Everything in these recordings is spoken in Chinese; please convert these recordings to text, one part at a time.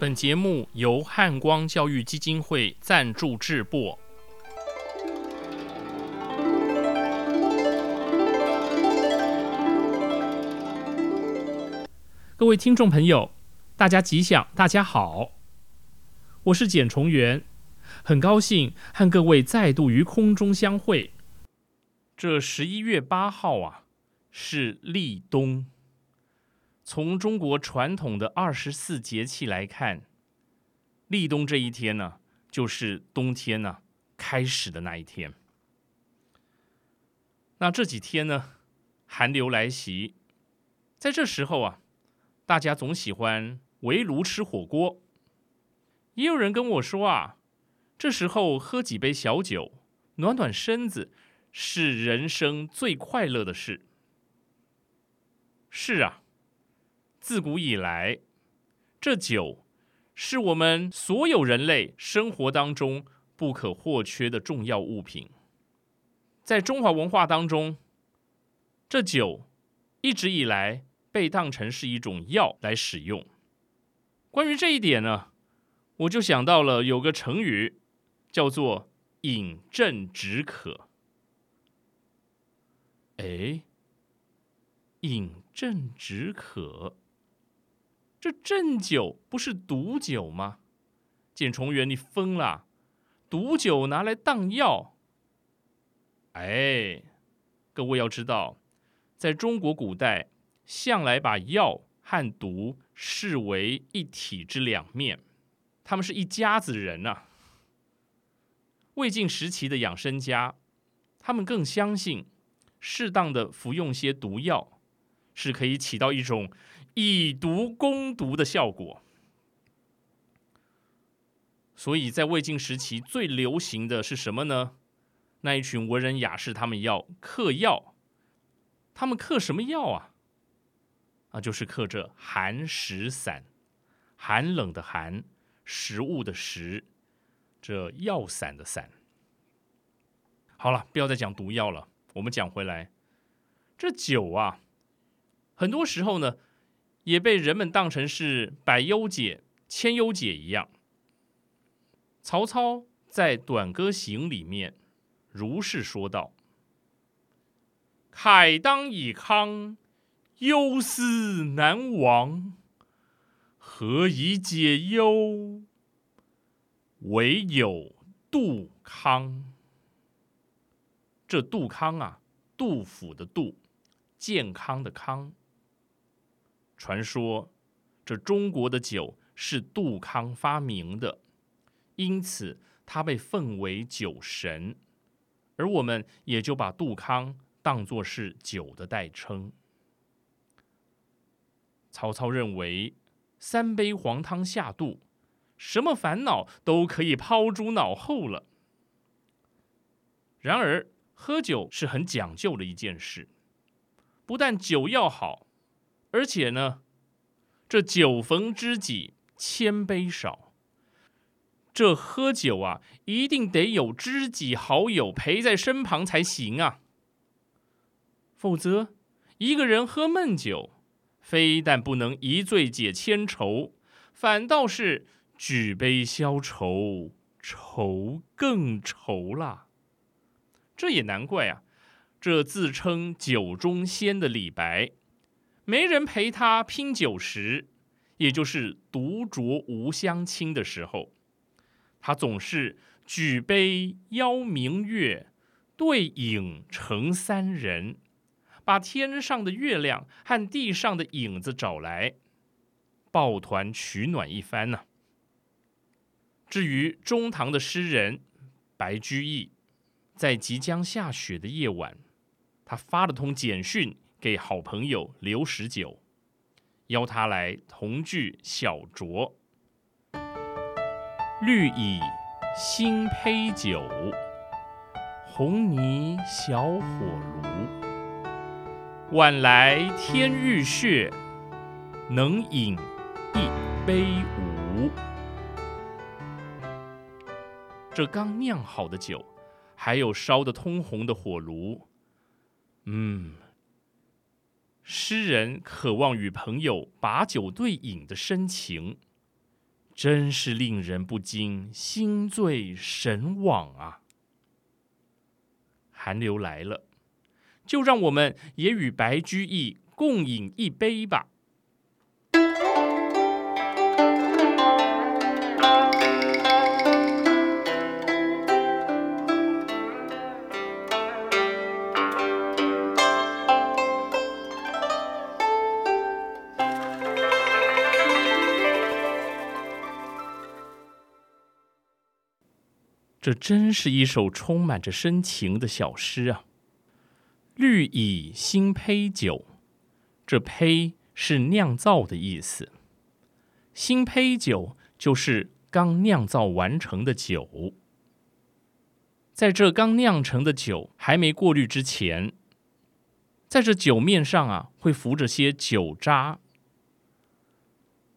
本节目由汉光教育基金会赞助制播。各位听众朋友，大家吉祥，大家好，我是简崇元，很高兴和各位再度于空中相会。这十一月八号啊，是立冬。从中国传统的二十四节气来看，立冬这一天呢，就是冬天呢开始的那一天。那这几天呢，寒流来袭，在这时候啊，大家总喜欢围炉吃火锅。也有人跟我说啊，这时候喝几杯小酒，暖暖身子，是人生最快乐的事。是啊。自古以来，这酒是我们所有人类生活当中不可或缺的重要物品。在中华文化当中，这酒一直以来被当成是一种药来使用。关于这一点呢，我就想到了有个成语叫做“饮鸩止渴”。哎，饮鸩止渴。这鸩酒不是毒酒吗？简崇元，你疯了！毒酒拿来当药？哎，各位要知道，在中国古代，向来把药和毒视为一体之两面，他们是一家子人呐。魏晋时期的养生家，他们更相信，适当的服用些毒药，是可以起到一种。以毒攻毒的效果，所以在魏晋时期最流行的是什么呢？那一群文人雅士，他们要嗑药，他们嗑什么药啊？啊，就是嗑着寒食散，寒冷的寒，食物的食，这药散的散。好了，不要再讲毒药了，我们讲回来，这酒啊，很多时候呢。也被人们当成是百忧解、千忧解一样。曹操在《短歌行》里面如是说道：“慨当以慷，忧思难忘。何以解忧？唯有杜康。”这杜康啊，杜甫的杜，健康的康。传说，这中国的酒是杜康发明的，因此他被奉为酒神，而我们也就把杜康当作是酒的代称。曹操认为，三杯黄汤下肚，什么烦恼都可以抛诸脑后了。然而，喝酒是很讲究的一件事，不但酒要好。而且呢，这酒逢知己千杯少。这喝酒啊，一定得有知己好友陪在身旁才行啊。否则，一个人喝闷酒，非但不能一醉解千愁，反倒是举杯消愁，愁更愁啦。这也难怪啊，这自称酒中仙的李白。没人陪他拼酒时，也就是独酌无相亲的时候，他总是举杯邀明月，对影成三人，把天上的月亮和地上的影子找来，抱团取暖一番呢。至于中唐的诗人白居易，在即将下雪的夜晚，他发了通简讯。给好朋友刘十九，邀他来同聚小酌。绿蚁新醅酒，红泥小火炉。晚来天欲雪，能饮一杯无？这刚酿好的酒，还有烧得通红的火炉，嗯。诗人渴望与朋友把酒对饮的深情，真是令人不禁心醉神往啊！寒流来了，就让我们也与白居易共饮一杯吧。这真是一首充满着深情的小诗啊！绿蚁新醅酒，这醅是酿造的意思。新醅酒就是刚酿造完成的酒。在这刚酿成的酒还没过滤之前，在这酒面上啊，会浮着些酒渣。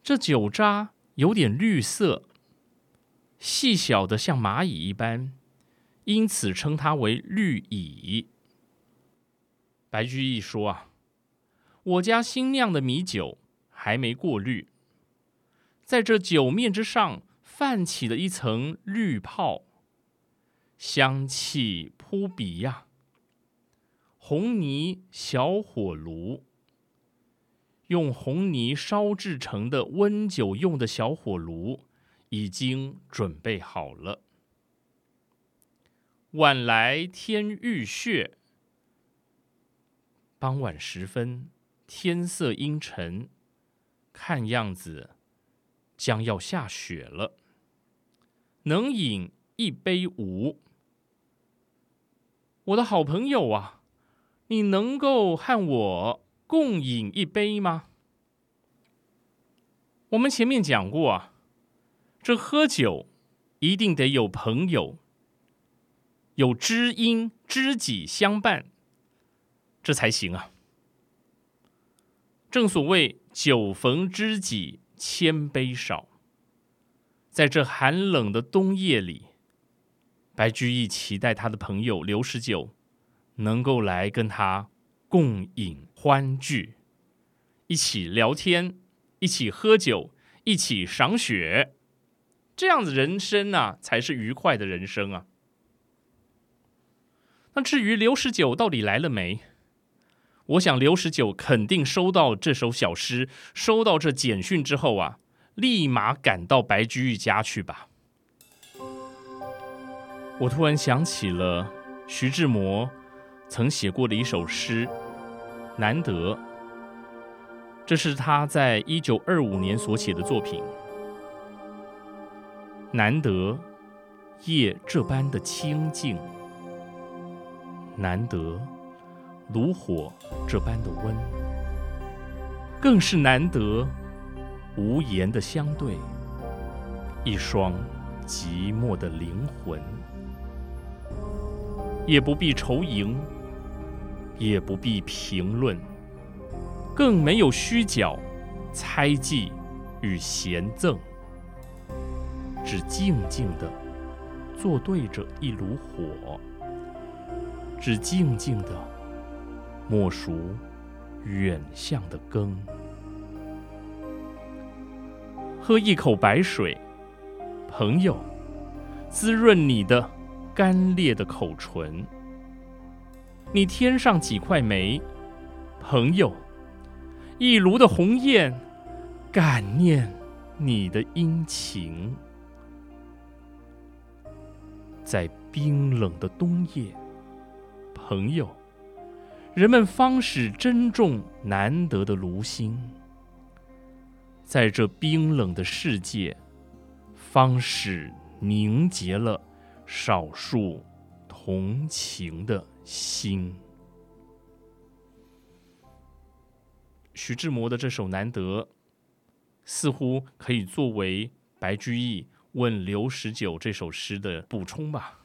这酒渣有点绿色。细小的像蚂蚁一般，因此称它为绿蚁。白居易说：“啊，我家新酿的米酒还没过滤，在这酒面之上泛起了一层绿泡，香气扑鼻呀。红泥小火炉，用红泥烧制成的温酒用的小火炉。”已经准备好了。晚来天欲雪，傍晚时分，天色阴沉，看样子将要下雪了。能饮一杯无？我的好朋友啊，你能够和我共饮一杯吗？我们前面讲过啊。这喝酒一定得有朋友，有知音知己相伴，这才行啊。正所谓酒逢知己千杯少，在这寒冷的冬夜里，白居易期待他的朋友刘十九能够来跟他共饮欢聚，一起聊天，一起喝酒，一起赏雪。这样子人生啊，才是愉快的人生啊。那至于刘十九到底来了没？我想刘十九肯定收到这首小诗，收到这简讯之后啊，立马赶到白居易家去吧。我突然想起了徐志摩曾写过的一首诗《难得》，这是他在一九二五年所写的作品。难得夜这般的清静，难得炉火这般的温，更是难得无言的相对，一双寂寞的灵魂，也不必愁迎，也不必评论，更没有虚假、猜忌与嫌赠。只静静地坐对着一炉火，只静静地默数远向的羹，喝一口白水，朋友，滋润你的干裂的口唇。你添上几块煤，朋友，一炉的红焰，感念你的殷勤。在冰冷的冬夜，朋友，人们方始珍重难得的炉心。在这冰冷的世界，方始凝结了少数同情的心。徐志摩的这首《难得》，似乎可以作为白居易。问刘十九这首诗的补充吧。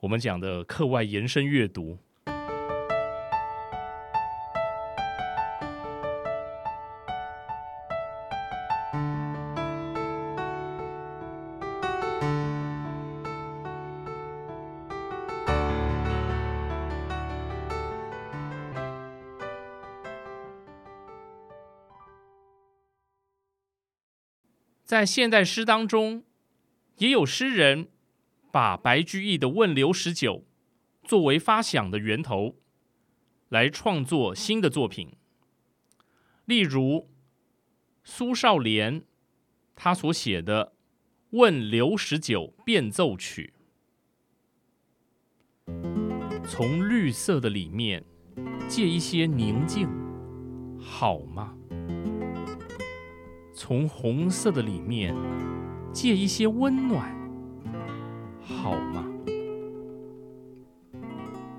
我们讲的课外延伸阅读。在现代诗当中也有诗人把白居易的《问刘十九》作为发想的源头，来创作新的作品。例如苏少莲他所写的《问刘十九变奏曲》，从绿色的里面借一些宁静，好吗？从红色的里面借一些温暖，好吗？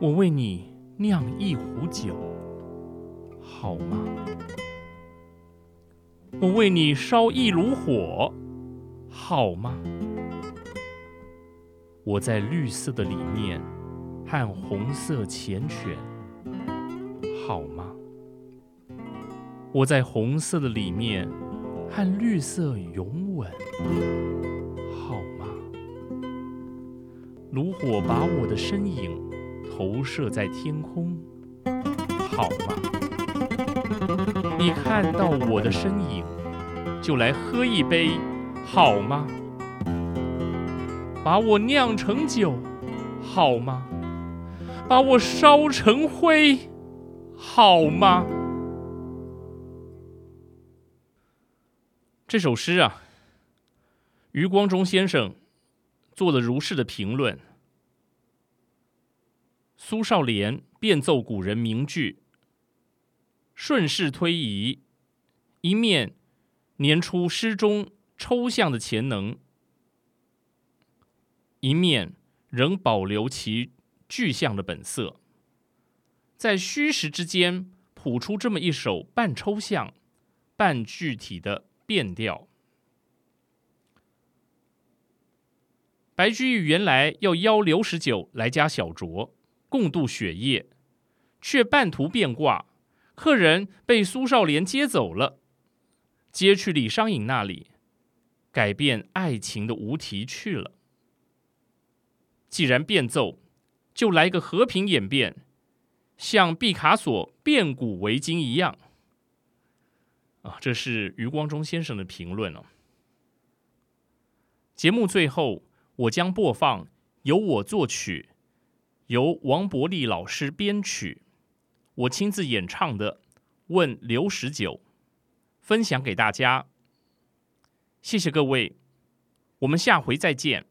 我为你酿一壶酒，好吗？我为你烧一炉火，好吗？我在绿色的里面和红色缱绻，好吗？我在红色的里面。和绿色拥吻，好吗？炉火把我的身影投射在天空，好吗？你看到我的身影，就来喝一杯，好吗？把我酿成酒，好吗？把我烧成灰，好吗？这首诗啊，余光中先生做了如是的评论：苏少莲变奏古人名句，顺势推移，一面年出诗中抽象的潜能，一面仍保留其具象的本色，在虚实之间谱出这么一首半抽象、半具体的。变调。白居易原来要邀刘十九来家小酌，共度雪夜，却半途变卦，客人被苏少莲接走了，接去李商隐那里，改变爱情的无题去了。既然变奏，就来个和平演变，像毕卡索变古为今一样。啊，这是余光中先生的评论哦。节目最后，我将播放由我作曲、由王伯利老师编曲、我亲自演唱的《问刘十九》，分享给大家。谢谢各位，我们下回再见。